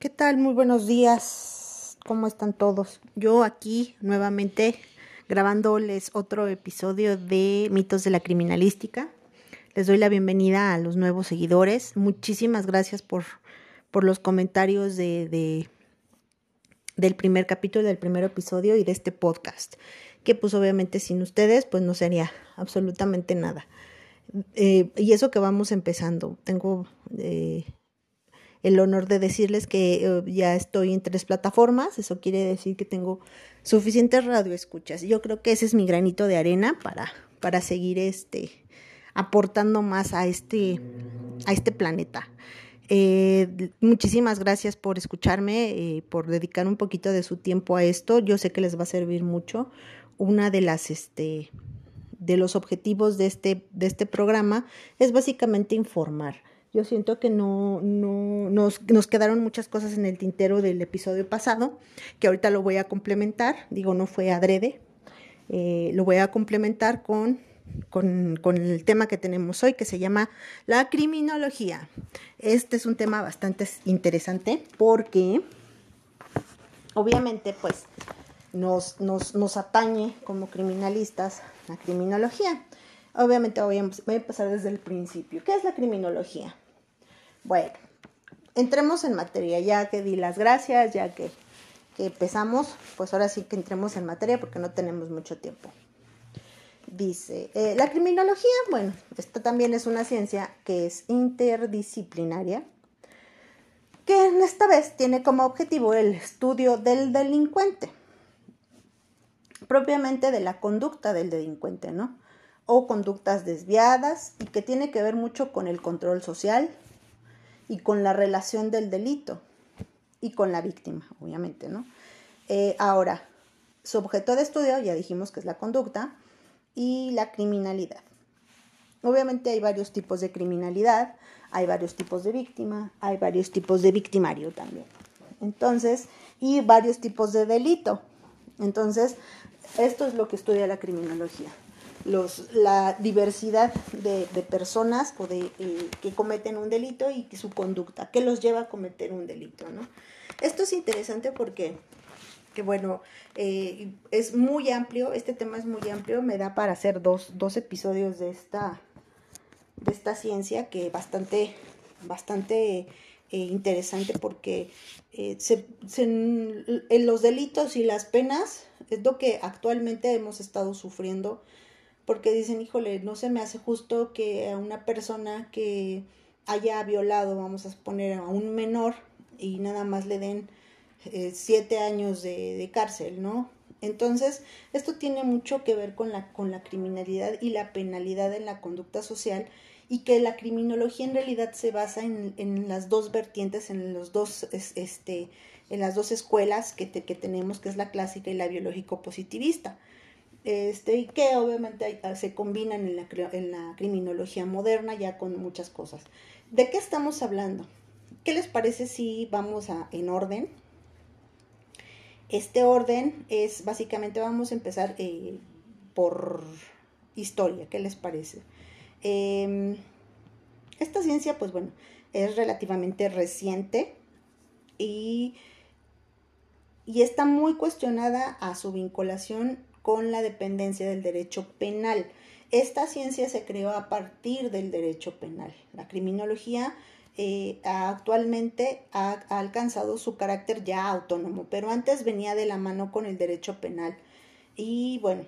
¿Qué tal? Muy buenos días. ¿Cómo están todos? Yo aquí nuevamente grabándoles otro episodio de Mitos de la Criminalística. Les doy la bienvenida a los nuevos seguidores. Muchísimas gracias por, por los comentarios de, de, del primer capítulo, del primer episodio y de este podcast. Que pues obviamente sin ustedes pues no sería absolutamente nada. Eh, y eso que vamos empezando. Tengo... Eh, el honor de decirles que eh, ya estoy en tres plataformas, eso quiere decir que tengo suficientes radioescuchas. Yo creo que ese es mi granito de arena para, para seguir este, aportando más a este, a este planeta. Eh, muchísimas gracias por escucharme, eh, por dedicar un poquito de su tiempo a esto. Yo sé que les va a servir mucho. Una de las, este, de los objetivos de este, de este programa es básicamente informar yo siento que no, no nos, nos, quedaron muchas cosas en el tintero del episodio pasado, que ahorita lo voy a complementar, digo, no fue adrede, eh, lo voy a complementar con, con, con, el tema que tenemos hoy, que se llama la criminología. Este es un tema bastante interesante porque, obviamente, pues, nos, nos, nos atañe como criminalistas la criminología. Obviamente voy a, voy a empezar desde el principio. ¿Qué es la criminología? Bueno, entremos en materia, ya que di las gracias, ya que, que empezamos, pues ahora sí que entremos en materia porque no tenemos mucho tiempo. Dice, eh, la criminología, bueno, esta también es una ciencia que es interdisciplinaria, que en esta vez tiene como objetivo el estudio del delincuente, propiamente de la conducta del delincuente, ¿no? o conductas desviadas y que tiene que ver mucho con el control social y con la relación del delito y con la víctima, obviamente, ¿no? Eh, ahora, su objeto de estudio, ya dijimos que es la conducta y la criminalidad. Obviamente hay varios tipos de criminalidad, hay varios tipos de víctima, hay varios tipos de victimario también. Entonces, y varios tipos de delito. Entonces, esto es lo que estudia la criminología los, la diversidad de, personas o de, eh, que cometen un delito y su conducta, que los lleva a cometer un delito, ¿no? Esto es interesante porque, que bueno, eh, es muy amplio, este tema es muy amplio, me da para hacer dos, dos episodios de esta, de esta ciencia que bastante, bastante eh, interesante porque se, en los delitos y las penas es lo que actualmente hemos estado sufriendo porque dicen, híjole, no se me hace justo que a una persona que haya violado, vamos a poner a un menor, y nada más le den eh, siete años de, de, cárcel, ¿no? Entonces, esto tiene mucho que ver con la, con la criminalidad y la penalidad en la conducta social y que la criminología en realidad se basa en, en las dos vertientes, en los dos, este, en las dos escuelas que, que tenemos, que es la clásica y la biológico positivista este, y que obviamente ah, se combinan en la, en la criminología moderna ya con muchas cosas. ¿De qué estamos hablando? ¿Qué les parece si vamos a, en orden? Este orden es básicamente, vamos a empezar eh, por historia, ¿qué les parece? Em, esta ciencia, pues bueno, es relativamente reciente y, y está muy cuestionada a su vinculación con la dependencia del derecho penal. Esta ciencia se creó a partir del derecho penal. La criminología eh, actualmente ha, alcanzado su carácter ya autónomo, pero antes venía de la mano con el derecho penal y bueno,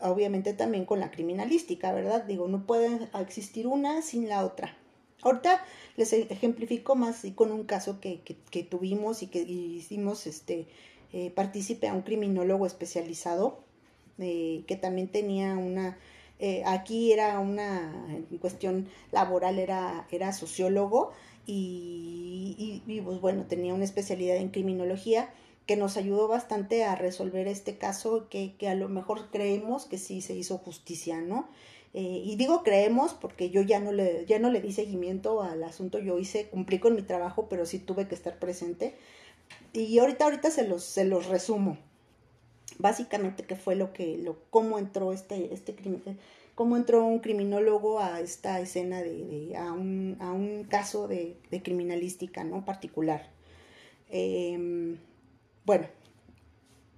obviamente también con la criminalística, ¿verdad? Digo, no puede existir una sin la otra. Ahorita les ejemplifico más y con un caso que, tuvimos y que hicimos este eh, partícipe a un criminólogo especializado que también tenía una, eh, aquí era una cuestión laboral, era, era sociólogo y, y, pues bueno, tenía una especialidad en criminología que nos ayudó bastante a resolver este caso que, que a lo mejor creemos que sí se hizo justicia, ¿no? Eh, y digo creemos porque yo ya no, le, ya no le di seguimiento al asunto, yo hice, cumplí con mi trabajo, pero sí tuve que estar presente. Y ahorita, ahorita se los, se los resumo básicamente qué fue lo que, lo, cómo entró este, este crimen, cómo entró un criminólogo a esta escena de, a, un, a, un, caso de, de, criminalística, ¿no? Particular. Em, bueno,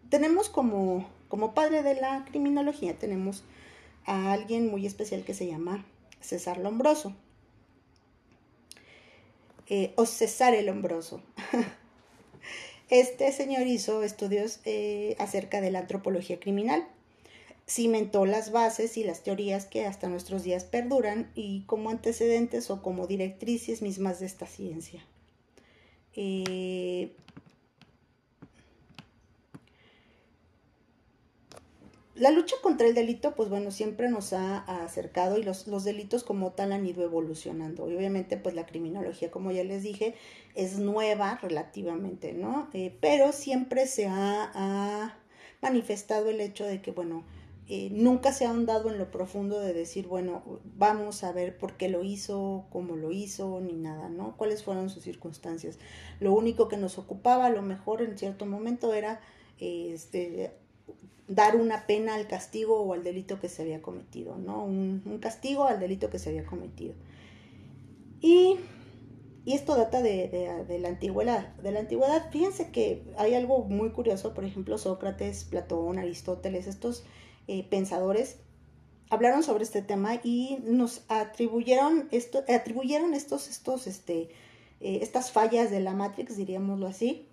tenemos como, como padre de la criminología, tenemos a alguien muy especial que se llama César Lombroso. Eh, o César el Lombroso. Este señor hizo estudios eh, acerca de la antropología criminal, cimentó las bases y las teorías que hasta nuestros días perduran y como antecedentes o como directrices mismas de esta ciencia. Eh, la lucha contra el delito, pues bueno, siempre nos ha acercado y los, delitos como tal han ido evolucionando. Y obviamente, pues la criminología, como ya les dije, es nueva relativamente, ¿no? Eh, pero siempre se ha, manifestado el hecho de que, bueno, eh, nunca se ha ahondado en lo profundo de decir, bueno, vamos a ver por qué lo hizo, cómo lo hizo, ni nada, ¿no? Cuáles fueron sus circunstancias. Lo único que nos ocupaba, a lo mejor en cierto momento, era este, dar una pena al castigo o al delito que se había cometido, ¿no? Un, castigo al delito que se había cometido. Y, esto data de, la antigüedad. De la antigüedad, fíjense que hay algo muy curioso, por ejemplo, Sócrates, Platón, Aristóteles, estos eh, pensadores hablaron sobre este tema y nos atribuyeron, atribuyeron estos, estos, este, eh, estas fallas de la Matrix, diríamoslo así,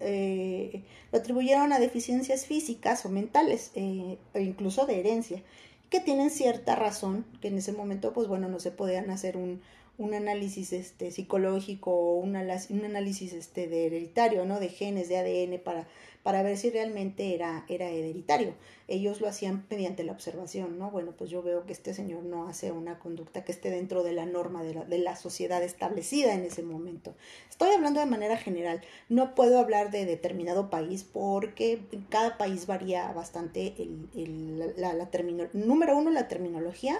eh, lo atribuyeron a deficiencias físicas o mentales, eh, o incluso de herencia, que tienen cierta razón, que en ese momento, pues bueno, no se podían hacer un, un análisis este, psicológico o un, análisis este, de hereditario, ¿no? De genes, de ADN, para para ver si realmente era, era hereditario. Ellos lo hacían mediante la observación, ¿no? Bueno, pues yo veo que este señor no hace una conducta que esté dentro de la norma de la, de la sociedad establecida en ese momento. Estoy hablando de manera general, no puedo hablar de determinado país porque cada país varía bastante el, el, la, número uno, la terminología,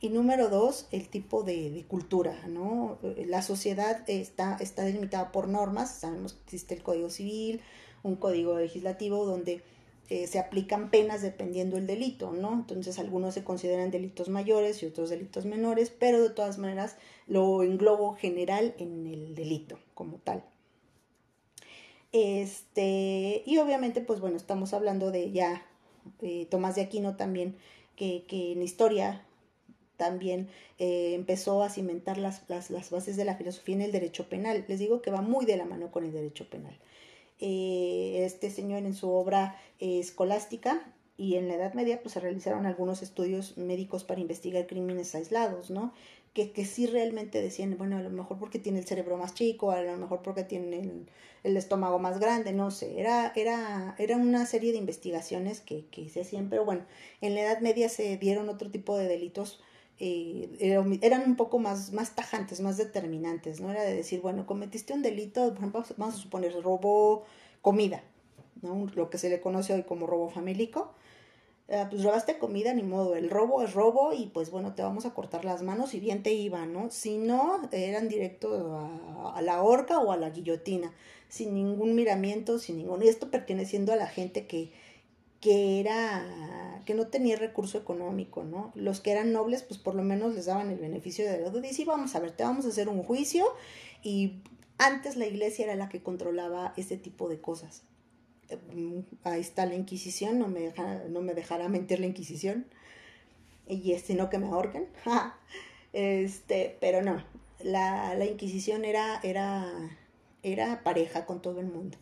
y número dos, el tipo de, de, cultura, ¿no? La sociedad está, está delimitada por normas, sabemos que existe el Código Civil, un código legislativo donde eh, se aplican penas dependiendo el delito, ¿no? Entonces algunos se consideran delitos mayores y otros delitos menores, pero de todas maneras lo englobo general en el delito como tal. Este, y obviamente, pues bueno, estamos hablando de ya eh, Tomás de Aquino también, que, que en historia también eh, empezó a cimentar las, las, las bases de la filosofía en el derecho penal. Les digo que va muy de la mano con el derecho penal. Eh, este señor en su obra eh, escolástica y en la Edad Media pues se realizaron algunos estudios médicos para investigar crímenes aislados, ¿no? Que, que sí realmente decían, bueno, a lo mejor porque tiene el cerebro más chico, a lo mejor porque tiene el, estómago más grande, no sé, era, era, era una serie de investigaciones que, que se hacían, pero bueno, en la Edad Media se dieron otro tipo de delitos eh, eran un poco más, más tajantes, más determinantes, ¿no? Era de decir, bueno, cometiste un delito, por ejemplo, vamos a suponer, robo comida, ¿no? Lo que se le conoce hoy como robo famélico. Eh, pues robaste comida, ni modo, el robo es robo y pues bueno, te vamos a cortar las manos y bien te iba, ¿no? Si no, eran directo a, a la horca o a la guillotina, sin ningún miramiento, sin ningún... Y esto perteneciendo a la gente que, que era que no tenía recurso económico, ¿no? Los que eran nobles, pues por lo menos les daban el beneficio de la duda y vamos a ver, te vamos a hacer un juicio y antes la iglesia era la que controlaba este tipo de cosas. Mm, ahí está la Inquisición, no me, deja, no me dejará mentir la Inquisición. Y este, no que me ahorquen. este, pero no, la, la Inquisición era, era, era pareja con todo el mundo.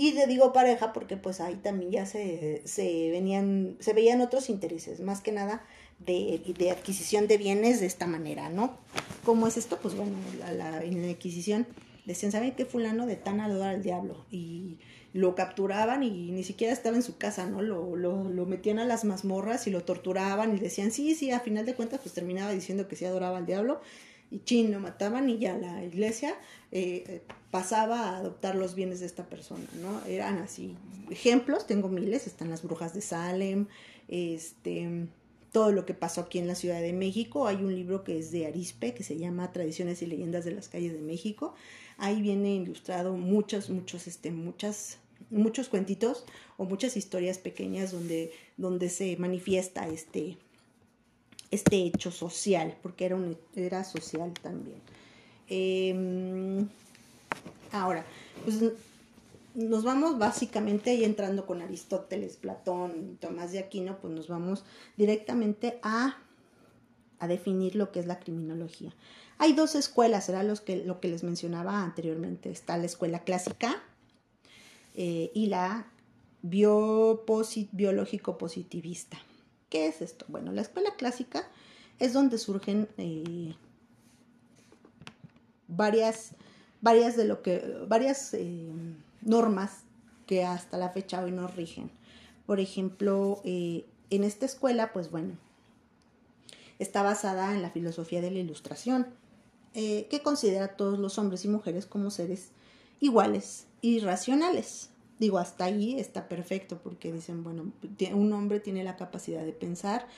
Y le digo pareja porque pues ahí también ya se, se venían, se veían otros intereses, más que nada de, de, adquisición de bienes de esta manera, ¿no? ¿Cómo es esto? Pues bueno, la, en la adquisición decían, ¿saben qué fulano de tan adora al diablo? Y lo capturaban y ni siquiera estaba en su casa, ¿no? Lo, lo, lo, metían a las mazmorras y lo torturaban y decían, sí, sí, a final de cuentas pues terminaba diciendo que sí adoraba al diablo y chin, lo mataban y ya la iglesia eh, pasaba a adoptar los bienes de esta persona, ¿no? Eran así. Ejemplos, tengo miles, están las brujas de Salem, este, todo lo que pasó aquí en la Ciudad de México. Hay un libro que es de Arispe, que se llama Tradiciones y Leyendas de las Calles de México. Ahí viene ilustrado muchos, muchos, este, muchas, muchos cuentitos o muchas historias pequeñas donde, donde se manifiesta este, este hecho social, porque era, un, era social también. Em, ahora, pues nos vamos básicamente y entrando con Aristóteles, Platón Tomás de Aquino, pues nos vamos directamente a, a definir lo que es la criminología. Hay dos escuelas, era los que, lo que les mencionaba anteriormente. Está la escuela clásica eh, y la biológico positivista. ¿Qué es esto? Bueno, la escuela clásica es donde surgen eh, varias, varias de lo que, varias eh, normas que hasta la fecha hoy nos rigen. Por ejemplo, en esta escuela, pues bueno, está basada en la filosofía de la ilustración eh, que considera a todos los hombres y mujeres como seres iguales y racionales. Digo, hasta ahí está perfecto porque dicen, bueno, un hombre tiene la capacidad de pensar,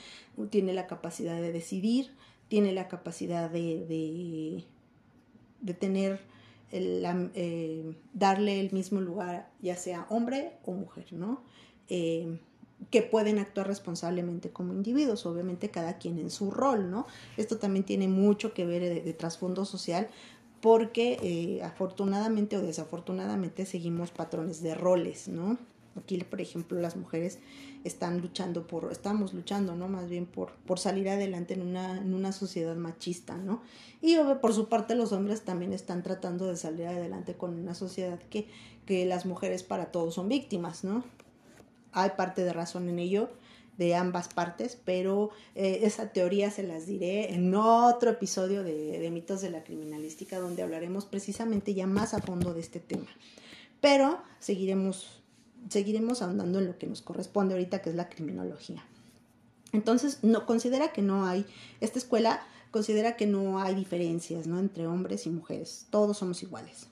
tiene la capacidad de decidir, tiene la capacidad de, de, tener, eh, darle el mismo lugar, ya sea hombre o mujer, ¿no? Eh, que pueden actuar responsablemente como individuos, obviamente cada quien en su rol, ¿no? Esto también tiene mucho que ver de, trasfondo social porque eh, afortunadamente o desafortunadamente seguimos patrones de roles, ¿no? Aquí, por ejemplo, las mujeres están luchando por, estamos luchando, ¿no? Más bien por, por salir adelante en una, en una sociedad machista, ¿no? Y por su parte los hombres también están tratando de salir adelante con una sociedad que, que las mujeres para todos son víctimas, ¿no? hay parte de razón en ello de ambas partes, pero eh, esa teoría se las diré en otro episodio de, mitos de la criminalística donde hablaremos precisamente ya más a fondo de este tema. Pero seguiremos, seguiremos ahondando en lo que nos corresponde ahorita, que es la criminología. Entonces, no, considera que no hay, esta escuela considera que no hay diferencias ¿no? entre hombres y mujeres, todos somos iguales.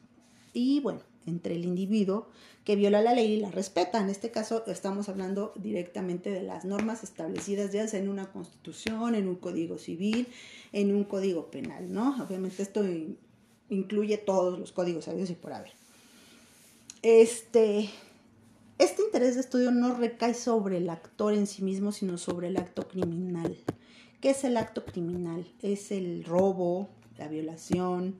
Y bueno, entre el individuo que viola la ley y la respeta. En este caso estamos hablando directamente de las normas establecidas ya sea en una constitución, en un código civil, en un código penal, ¿no? Obviamente esto incluye todos los códigos sabios y por haber. Este, este interés de estudio no recae sobre el actor en sí mismo, sino sobre el acto criminal. ¿Qué es el acto criminal? Es el robo, la violación,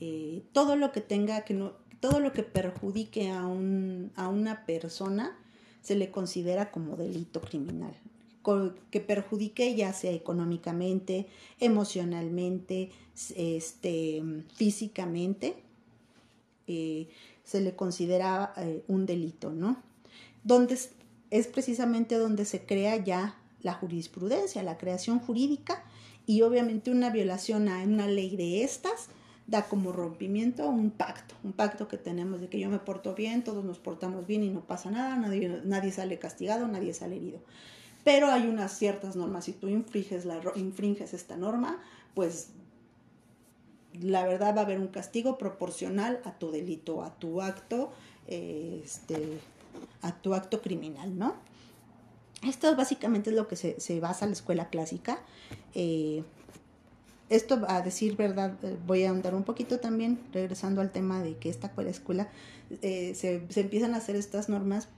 eh, todo lo que tenga que no, todo lo que perjudique a, un, a una persona se le considera como delito criminal. Que perjudique ya sea económicamente, emocionalmente, este, físicamente, eh, se le considera eh, un delito, ¿no? Donde es precisamente donde se crea ya la jurisprudencia, la creación jurídica y obviamente una violación a una ley de estas da como rompimiento un pacto, un pacto que tenemos de que yo me porto bien, todos nos portamos bien y no pasa nada, nadie, nadie sale castigado, nadie sale herido. Pero hay unas ciertas normas, si tú infringes, la, infringes esta norma, pues la verdad va a haber un castigo proporcional a tu delito, a tu acto, este, a tu acto criminal, ¿no? Esto básicamente es lo que se, se basa la escuela clásica. Eh, esto a decir verdad, eh, voy a andar un poquito también, regresando al tema de que esta escuela eh, se, empiezan a hacer estas normas.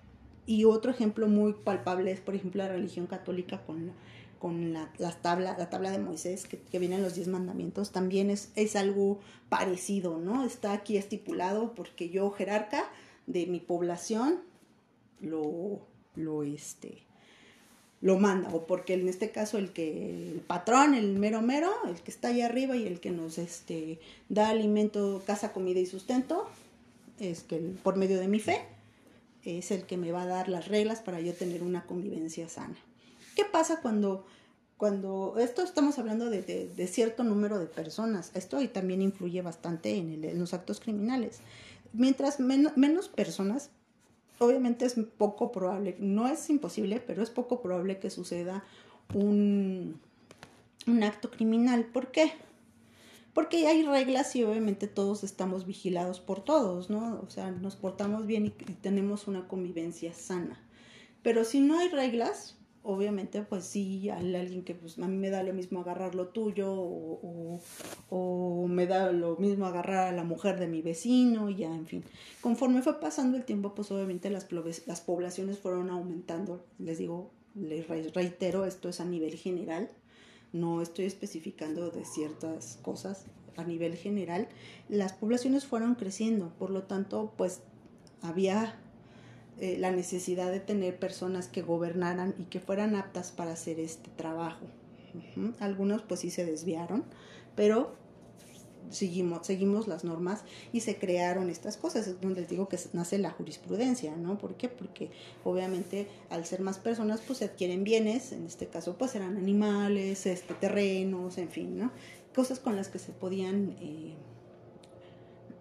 Y otro ejemplo muy palpable es, por ejemplo, la religión católica con, con la, tabla, la tabla de Moisés, que, que vienen los diez mandamientos, también es, es algo parecido, ¿no? Está aquí estipulado porque yo, jerarca de mi población, lo, lo, este, lo manda, o porque en este caso el que, el patrón, el mero mero, el que está allá arriba y el que nos este, da alimento, casa, comida y sustento, es que por medio de mi fe, es el que me va a dar las reglas para yo tener una convivencia sana. ¿Qué pasa cuando, cuando esto estamos hablando de, cierto número de personas? Esto también influye bastante en, los actos criminales. Mientras menos personas, obviamente es poco probable, no es imposible, pero es poco probable que suceda un, un acto criminal. ¿Por qué? Porque hay reglas y obviamente todos estamos vigilados por todos, ¿no? O sea, nos portamos bien y, tenemos una convivencia sana. Pero si no hay reglas, obviamente pues sí, hay alguien que pues a mí me da lo mismo agarrar lo tuyo o, o, me da lo mismo agarrar a la mujer de mi vecino y ya, en fin. Conforme fue pasando el tiempo, pues obviamente las, las poblaciones fueron aumentando. Les digo, les reitero, esto es a nivel general, no estoy especificando de ciertas cosas a nivel general. Las poblaciones fueron creciendo, por lo tanto, pues había eh, la necesidad de tener personas que gobernaran y que fueran aptas para hacer este trabajo. Algunos pues sí se desviaron, pero seguimos, seguimos las normas y se crearon estas cosas. Es donde les digo que nace la jurisprudencia, ¿no? ¿Por qué? Porque obviamente al ser más personas pues se adquieren bienes, en este caso pues eran animales, este, terrenos, en fin, ¿no? Cosas con las que se podían... Eh,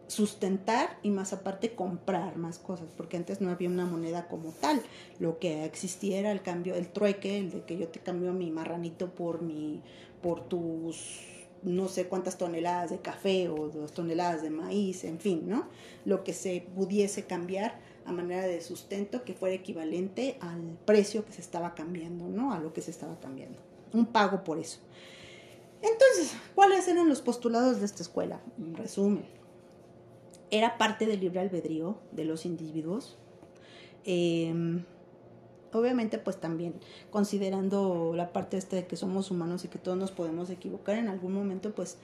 sustentar y más aparte comprar más cosas, porque antes no había una moneda como tal. Lo que existía era el cambio, el trueque, el de que yo te cambio mi marranito por mi, por tus no sé cuántas toneladas de café o dos toneladas de maíz, en fin, ¿no? Lo que se pudiese cambiar a manera de sustento que fuera equivalente al precio que se estaba cambiando, ¿no? A lo que se estaba cambiando. Un pago por eso. Entonces, ¿cuáles eran los postulados de esta escuela? En resumen, era parte del libre albedrío de los individuos. Eh, obviamente pues también considerando la parte esta de que somos humanos y que todos nos podemos equivocar en algún momento pues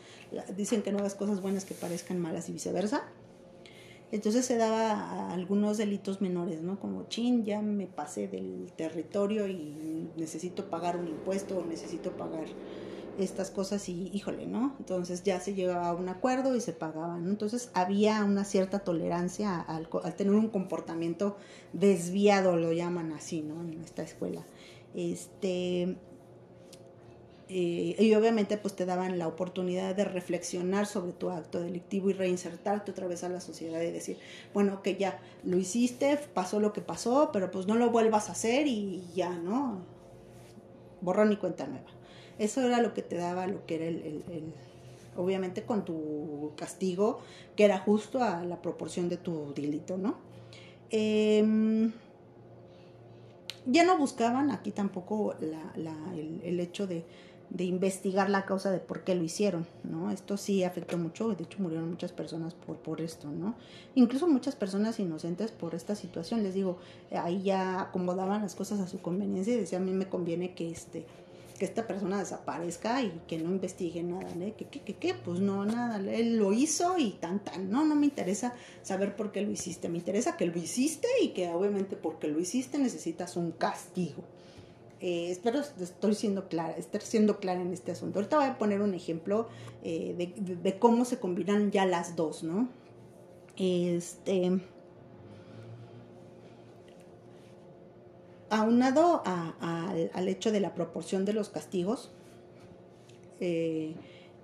dicen que no hagas cosas buenas que parezcan malas y viceversa entonces se daba algunos delitos menores no como chin ya me pasé del territorio y necesito pagar un impuesto o necesito pagar estas cosas y híjole, ¿no? Entonces ya se llegaba a un acuerdo y se pagaban, Entonces había una cierta tolerancia al, tener un comportamiento desviado, lo llaman así, ¿no? En esta escuela. Este, eh, y obviamente pues te daban la oportunidad de reflexionar sobre tu acto delictivo y reinsertarte otra vez a la sociedad y decir, bueno, que ya lo hiciste, pasó lo que pasó, pero pues no lo vuelvas a hacer y ya, ¿no? Borrón y cuenta nueva. Eso era lo que te daba lo que era el, obviamente con tu castigo, que era justo a la proporción de tu delito, ¿no? Em, ya no buscaban aquí tampoco el, hecho de, investigar la causa de por qué lo hicieron, ¿no? Esto sí afectó mucho, de hecho murieron muchas personas por, por esto, ¿no? Incluso muchas personas inocentes por esta situación, les digo, ahí ya acomodaban las cosas a su conveniencia y decían, a mí me conviene que este que esta persona desaparezca y que no investigue nada, ¿eh? ¿Qué, qué, qué, Pues no, nada, él lo hizo y tan, tan, no, no me interesa saber por qué lo hiciste, me interesa que lo hiciste y que obviamente porque lo hiciste necesitas un castigo. Eh, espero estoy siendo clara, estar siendo clara en este asunto. Ahorita voy a poner un ejemplo eh, de, cómo se combinan ya las dos, ¿no? Este aunado al hecho de la proporción de los castigos, eh,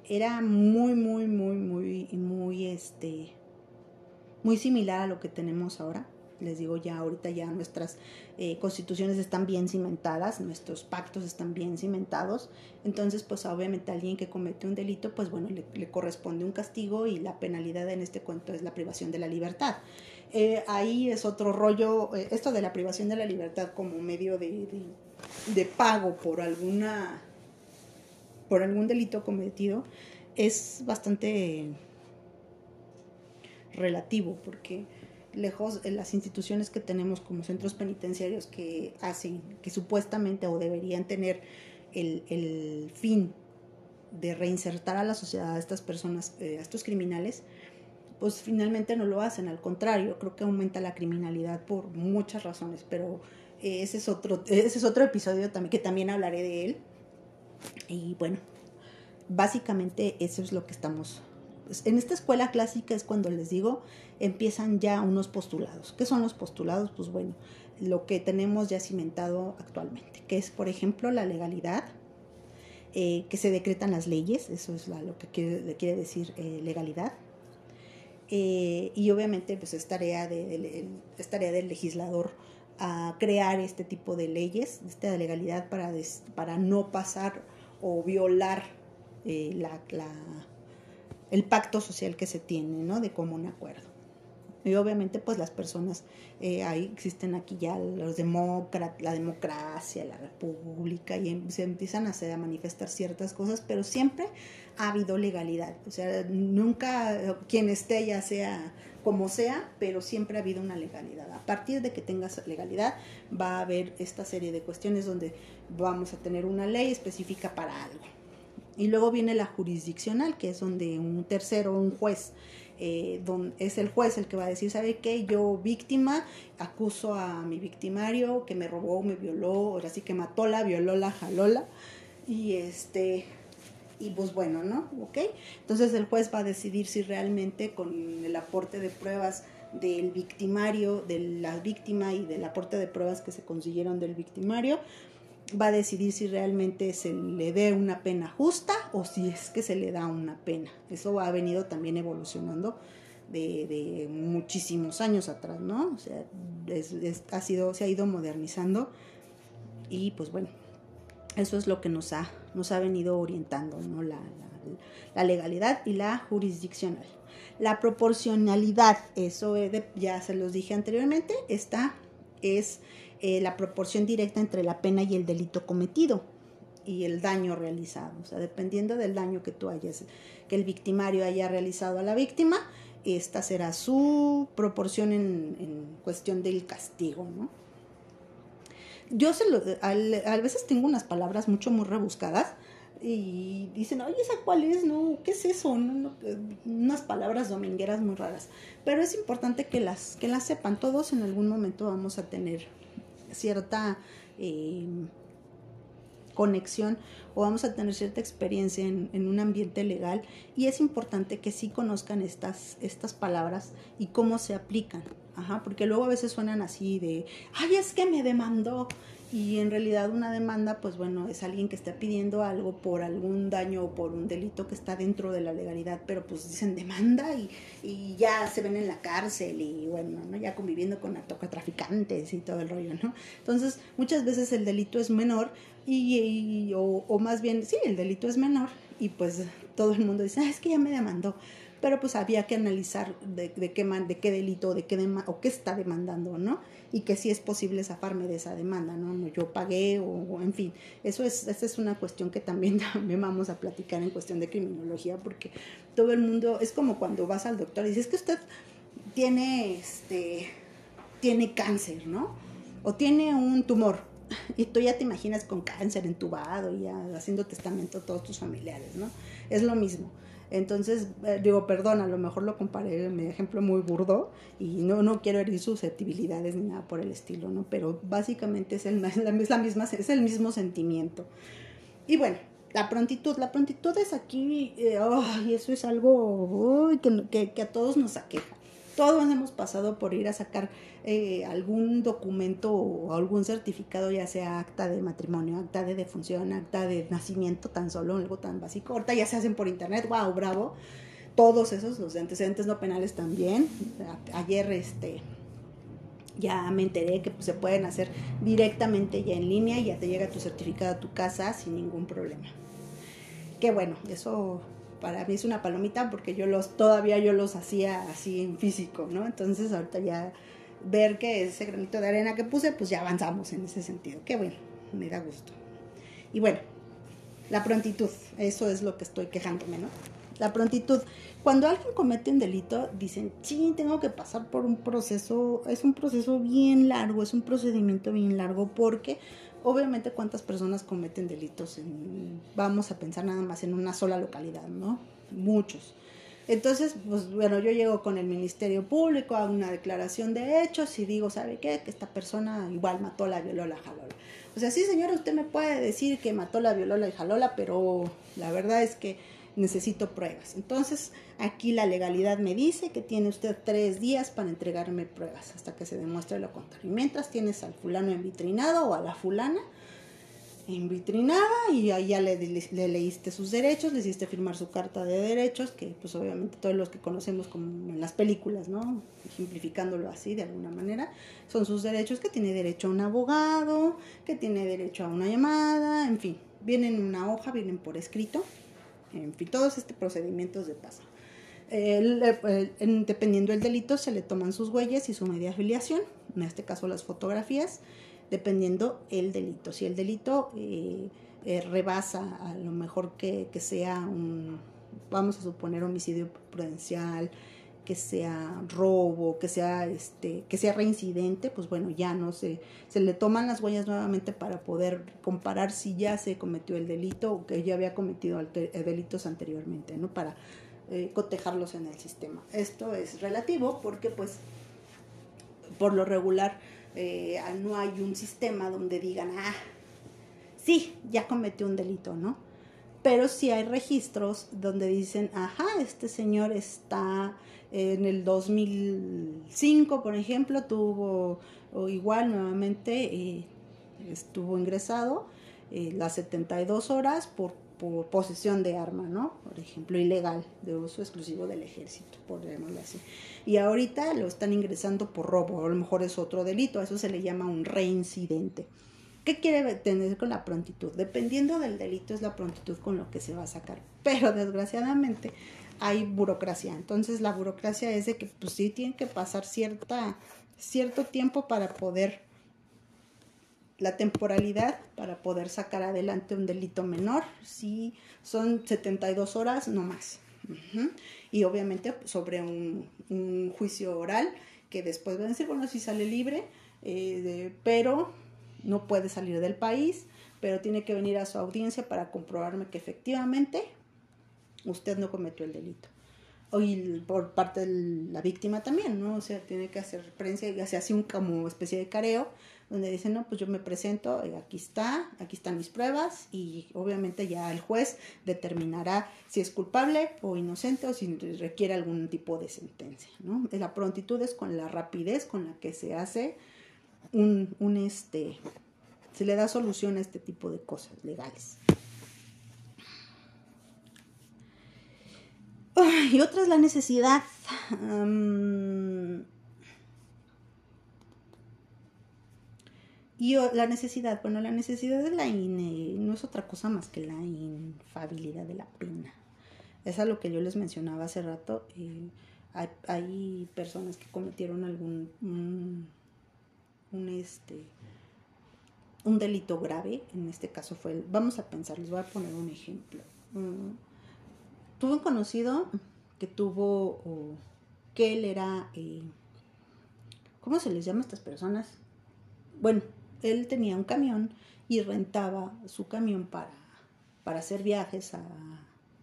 era muy, muy, muy, muy, muy, este, muy similar a lo que tenemos ahora. Les digo, ya ahorita ya nuestras eh, constituciones están bien cimentadas, nuestros pactos están bien cimentados. Entonces, pues obviamente alguien que comete un delito, pues bueno, le, le corresponde un castigo y la penalidad en este cuento es la privación de la libertad. Eh, ahí es otro rollo, eh, esto de la privación de la libertad como medio de, de, pago por alguna por algún delito cometido es bastante relativo porque lejos de las instituciones que tenemos como centros penitenciarios que hacen, que supuestamente o deberían tener el, el fin de reinsertar a la sociedad a estas personas, eh, a estos criminales, pues finalmente no lo hacen, al contrario, creo que aumenta la criminalidad por muchas razones, pero eh, ese es otro, ese es otro episodio también, que también hablaré de él. Y bueno, básicamente eso es lo que estamos... Pues, en esta escuela clásica es cuando les digo, empiezan ya unos postulados. ¿Qué son los postulados? Pues bueno, lo que tenemos ya cimentado actualmente, que es, por ejemplo, la legalidad, eh, que se decretan las leyes, eso es lo que quiere, quiere decir eh, legalidad, eh, y obviamente pues es tarea, de, tarea del legislador a crear este tipo de leyes, esta legalidad para, para no pasar o violar eh, la, el pacto social que se tiene, ¿no? De común acuerdo. Y obviamente pues las personas, eh, ahí existen aquí ya los demócratas, la democracia, la república, y em, se empiezan a, hacer, a manifestar ciertas cosas, pero siempre ha habido legalidad. O sea, nunca quien esté ya sea como sea, pero siempre ha habido una legalidad. A partir de que tengas legalidad va a haber esta serie de cuestiones donde vamos a tener una ley específica para algo. Y luego viene la jurisdiccional, que es donde un tercero, un juez, eh, es el juez el que va a decir, ¿sabe qué? Yo víctima, acuso a mi victimario que me robó, me violó, ahora sí que mató la, violó la, y este, y pues bueno, ¿no? ¿Ok? Entonces el juez va a decidir si realmente con el aporte de pruebas del victimario, de la víctima y del aporte de pruebas que se consiguieron del victimario, va a decidir si realmente se le dé una pena justa o si es que se le da una pena. Eso ha venido también evolucionando de, muchísimos años atrás, ¿no? O sea, ha sido, se ha ido modernizando y pues bueno, eso es lo que nos ha, nos ha venido orientando, ¿no? La, la legalidad y la jurisdiccional. La proporcionalidad, eso ya se los dije anteriormente, esta es eh, la proporción directa entre la pena y el delito cometido y el daño realizado. O sea, dependiendo del daño que tú hayas, que el victimario haya realizado a la víctima, esta será su proporción en, cuestión del castigo. Yo se lo, a veces tengo unas palabras mucho muy rebuscadas y dicen, oye, ¿esa cuál es? No, ¿qué es eso? unas palabras domingueras muy raras. Pero es importante que las, que las sepan. Todos en algún momento vamos a tener cierta eh, conexión o vamos a tener cierta experiencia en, un ambiente legal y es importante que sí conozcan estas, estas palabras y cómo se aplican. Ajá, porque luego a veces suenan así de, ay, es que me demandó y en realidad una demanda, pues bueno, es alguien que está pidiendo algo por algún daño o por un delito que está dentro de la legalidad, pero pues dicen demanda y, y ya se ven en la cárcel y bueno, ¿no? Ya conviviendo con narcotraficantes y todo el rollo, ¿no? Entonces, muchas veces el delito es menor y, o, más bien, sí, el delito es menor y pues todo el mundo dice, ah, es que ya me demandó pero pues había que analizar de, de qué, de qué delito de qué o qué está demandando, ¿no? Y que si es posible zafarme de esa demanda, ¿no? Yo pagué o, en fin, eso es, esa es una cuestión que también, también vamos a platicar en cuestión de criminología, porque todo el mundo, es como cuando vas al doctor y dices que usted tiene, este, tiene cáncer, ¿no? O tiene un tumor, y tú ya te imaginas con cáncer entubado y ya haciendo testamento a todos tus familiares, ¿no? Es lo mismo. Entonces, eh, digo, perdón, a lo mejor lo comparé en mi ejemplo muy burdo y no, no quiero herir susceptibilidades ni nada por el estilo, ¿no? Pero básicamente es el, la, misma, es el mismo sentimiento. Y bueno, la prontitud, la prontitud es aquí, eh, y eso es algo que, que a todos nos aqueja. Todos hemos pasado por ir a sacar eh, algún documento o algún certificado, ya sea acta de matrimonio, acta de defunción, acta de nacimiento, tan solo algo tan básico. Ahorita ya se hacen por internet, wow, bravo. Todos esos, los antecedentes no penales también. Ayer este ya me enteré que pues, se pueden hacer directamente ya en línea y ya te llega tu certificado a tu casa sin ningún problema. Qué bueno, eso para mí es una palomita porque yo los todavía yo los hacía así en físico, ¿no? Entonces ahorita ya ver que ese granito de arena que puse, pues ya avanzamos en ese sentido. Qué bueno, me da gusto. Y bueno, la prontitud, eso es lo que estoy quejándome, ¿no? La prontitud. Cuando alguien comete un delito, dicen, sí, tengo que pasar por un proceso, es un proceso bien largo, es un procedimiento bien largo, porque obviamente cuántas personas cometen delitos, vamos a pensar nada más en una sola localidad, ¿no? Muchos. Entonces, pues bueno, yo llego con el Ministerio Público, hago una declaración de hechos y digo, ¿sabe qué? Que esta persona igual mató, la violó, la jaló. O sea, sí, señora, usted me puede decir que mató, la violó, la jalola, pero la verdad es que necesito pruebas. Entonces, aquí la legalidad me dice que tiene usted tres días para entregarme pruebas hasta que se demuestre lo contrario. Y mientras tienes al fulano envitrinado o a la fulana envitrinada y ahí ya le, leíste sus derechos, le hiciste firmar su carta de derechos, que pues obviamente todos los que conocemos como en las películas, ¿no? Simplificándolo así de alguna manera, son sus derechos que tiene derecho a un abogado, que tiene derecho a una llamada, en fin, vienen en una hoja, vienen por escrito en fin, todos estos procedimientos de pasa. dependiendo del delito, se le toman sus huellas y su media afiliación, en este caso las fotografías, dependiendo el delito. Si el delito eh, eh, rebasa a lo mejor que, que, sea un, vamos a suponer, homicidio prudencial, que sea robo, que sea este, que sea reincidente, pues bueno, ya no se, se le toman las huellas nuevamente para poder comparar si ya se cometió el delito o que ya había cometido delitos anteriormente, ¿no? Para eh, cotejarlos en el sistema. Esto es relativo porque pues por lo regular eh, no hay un sistema donde digan, ah, sí, ya cometió un delito, ¿no? Pero sí hay registros donde dicen, ajá, este señor está en el 2005, por ejemplo, tuvo o igual nuevamente eh, estuvo ingresado eh, las 72 horas por, por, posesión de arma, ¿no? Por ejemplo, ilegal, de uso exclusivo del ejército, por llamarlo así. Y ahorita lo están ingresando por robo, a lo mejor es otro delito, a eso se le llama un reincidente. ¿Qué quiere tener con la prontitud? Dependiendo del delito es la prontitud con lo que se va a sacar. Pero desgraciadamente hay burocracia. Entonces la burocracia es de que pues sí tiene que pasar cierta, cierto tiempo para poder, la temporalidad para poder sacar adelante un delito menor. Si son 72 horas, no más. Y obviamente sobre un, juicio oral que después van a decir, bueno, si sale libre, eh, pero no puede salir del país, pero tiene que venir a su audiencia para comprobarme que efectivamente usted no cometió el delito. Y por parte de la víctima también, ¿no? O sea, tiene que hacer prensa y hace así un como especie de careo, donde dice, no, pues yo me presento, eh, aquí está, aquí están mis pruebas, y obviamente ya el juez determinará si es culpable o inocente o si requiere algún tipo de sentencia, ¿no? La prontitud es con la rapidez con la que se hace un, un este, se le da solución a este tipo de cosas legales. y otra es la necesidad. Y la necesidad, bueno, la necesidad de la INE no es otra cosa más que la infabilidad de la pena. Es a lo que yo les mencionaba hace rato. Eh, hay, personas que cometieron algún un, este un delito grave, en este caso fue vamos a pensar, les voy a poner un ejemplo. Mm, tuve un conocido que tuvo, que él era, eh, ¿cómo se les llama a estas personas? Bueno, él tenía un camión y rentaba su camión para, para hacer viajes a,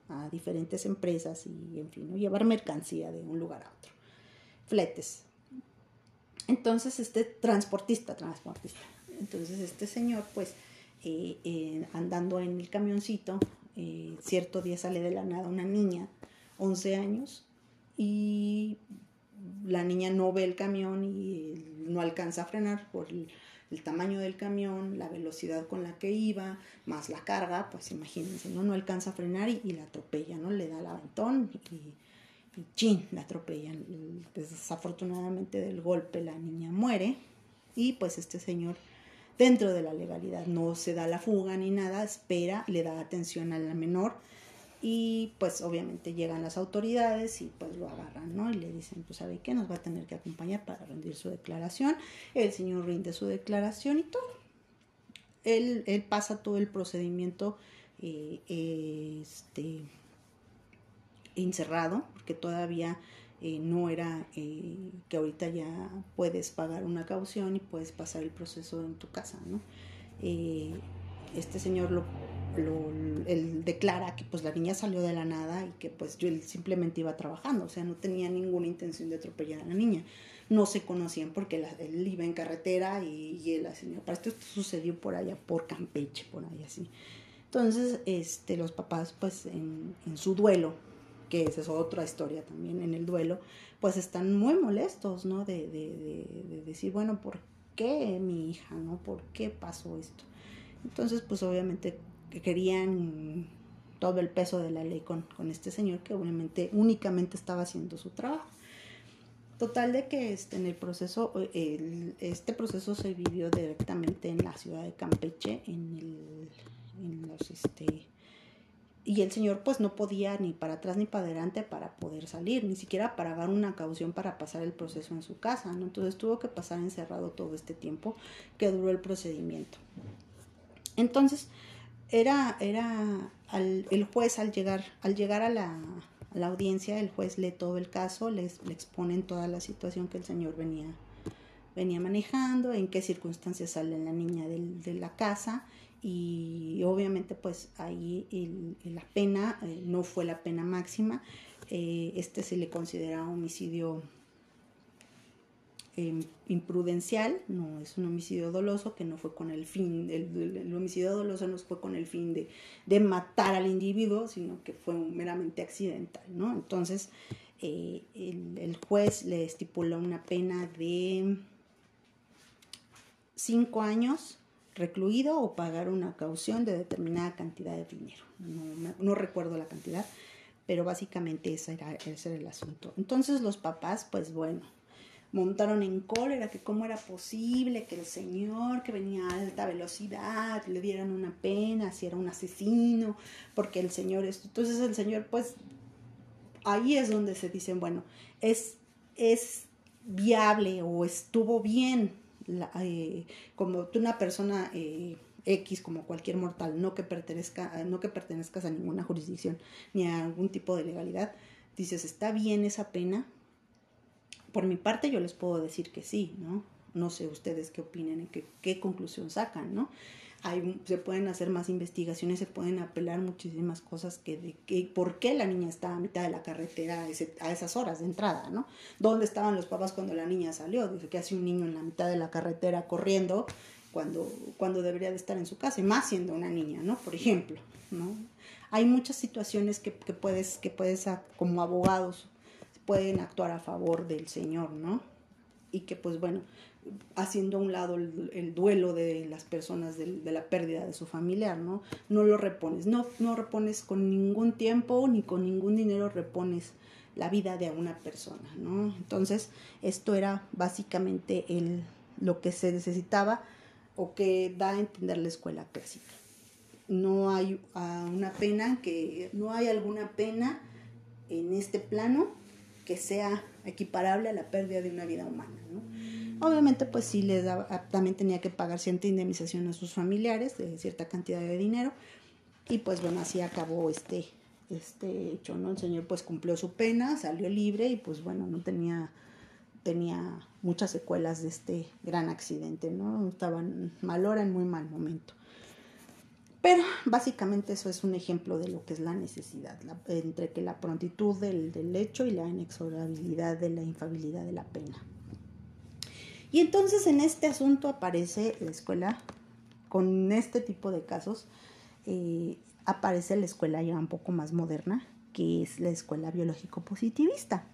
a diferentes empresas y, en fin, llevar mercancía de un lugar a otro. Fletes. Entonces, este transportista, transportista. Entonces, este señor, pues, eh, eh, andando en el camioncito, eh, cierto día sale de la nada una niña, 11 años, y la niña no ve el camión y no alcanza a frenar por el, tamaño del camión, la velocidad con la que iba, más la carga, pues imagínense, ¿no? No alcanza a frenar y, la atropella, ¿no? Le da el aventón y y chin, la atropellan. Desafortunadamente del golpe la niña muere y pues este señor dentro de la legalidad no se da la fuga ni nada, espera, le da atención a la menor y pues obviamente llegan las autoridades y pues lo agarran, ¿no? Y le dicen, pues sabe qué, nos va a tener que acompañar para rendir su declaración. El señor rinde su declaración y todo. Él, él pasa todo el procedimiento eh, este, encerrado, porque todavía eh, no era eh, que ahorita ya puedes pagar una caución y puedes pasar el proceso en tu casa, ¿no? Este señor lo, él declara que pues la niña salió de la nada y que pues yo simplemente iba trabajando, o sea, no tenía ninguna intención de atropellar a la niña. No se conocían porque él iba en carretera y, y la señora, para esto, sucedió por allá, por Campeche, por ahí así. Entonces, este, los papás, pues, en, su duelo, que esa es otra historia también en el duelo, pues están muy molestos, ¿no? De, de, decir, bueno, ¿por qué mi hija, ¿no? ¿Por qué pasó esto? Entonces, pues obviamente querían todo el peso de la ley con, con este señor que obviamente únicamente estaba haciendo su trabajo. Total de que este, en el proceso, este proceso se vivió directamente en la ciudad de Campeche, en, el, en los, este, y el señor pues no podía ni para atrás ni para adelante para poder salir, ni siquiera para dar una caución para pasar el proceso en su casa, ¿no? Entonces tuvo que pasar encerrado todo este tiempo que duró el procedimiento. Entonces, era, era el juez al llegar, al llegar a la, audiencia, el juez lee todo el caso, les, le exponen toda la situación que el señor venía, venía manejando, en qué circunstancias sale la niña de la casa y obviamente pues ahí la pena eh, no fue la pena máxima, eh, este se le considera homicidio em, imprudencial, no es un homicidio doloso que no fue con el fin, el, homicidio doloso no fue con el fin de, de, matar al individuo, sino que fue meramente accidental, ¿no? Entonces, eh, el, el, juez le estipuló una pena de cinco años recluido o pagar una caución de determinada cantidad de dinero. No, recuerdo la cantidad, pero básicamente ese era, ese era el asunto. Entonces los papás, pues bueno, montaron en cólera que cómo era posible que el señor que venía a alta velocidad le dieran una pena si era un asesino, porque el señor esto. Entonces el señor, pues ahí es donde se dicen, bueno, es, es viable o estuvo bien eh, como una persona eh, X, como cualquier mortal, no que, pertenezca, no que pertenezcas a ninguna jurisdicción ni a algún tipo de legalidad, dices, ¿está bien esa pena? Por mi parte yo les puedo decir que sí, ¿no? No sé ustedes qué opinen y qué, qué conclusión sacan, ¿no? se pueden hacer más investigaciones, se pueden apelar muchísimas cosas que de que por qué la niña estaba a mitad de la carretera a, esas horas de entrada, ¿no? ¿Dónde estaban los papás cuando la niña salió? Dice que hace un niño en la mitad de la carretera corriendo cuando, cuando debería de estar en su casa, y más siendo una niña, ¿no? Por ejemplo, ¿no? Hay muchas situaciones que, que puedes, que puedes, como abogados, pueden actuar a favor del Señor, ¿no? Y que pues bueno, haciendo a un lado el, duelo de las personas de, la pérdida de su familiar, ¿no? No lo repones, no, no repones con ningún tiempo ni con ningún dinero repones la vida de una persona, ¿no? Entonces, esto era básicamente el, lo que se necesitaba o que da a entender la escuela clásica. No hay ah, una pena que, no hay alguna pena en este plano que sea equiparable a la pérdida de una vida humana. Obviamente, pues sí les daba, ah, también tenía que pagar cierta indemnización a sus familiares de cierta cantidad de dinero. Y pues bueno, así acabó este, este hecho, ¿no? El señor pues cumplió su pena, salió libre y pues bueno, no tenía, tenía muchas secuelas de este gran accidente, ¿no? Estaban mal hora en muy mal momento. Pero básicamente eso es un ejemplo de lo que es la necesidad, entre que la prontitud del, hecho y la inexorabilidad de la infabilidad de la pena. Y entonces en este asunto aparece la escuela, con este tipo de casos, eh, aparece la escuela ya un poco más moderna, que es la escuela biológico positivista.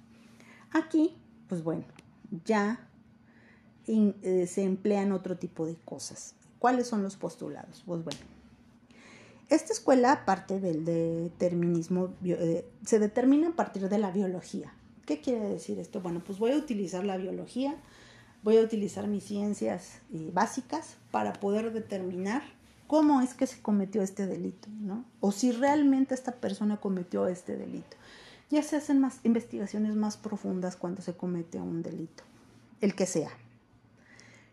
Aquí, pues bueno, ya eh, se emplean otro tipo de cosas. ¿Cuáles son los postulados? Pues bueno, esta escuela, aparte del determinismo, eh, se determina a partir de la biología. ¿Qué quiere decir esto? Bueno, pues voy a utilizar la biología voy a utilizar mis ciencias eh, básicas para poder determinar cómo es que se cometió este delito, ¿no? O si realmente esta persona cometió este delito. Ya se hacen más investigaciones más profundas cuando se comete un delito, el que sea.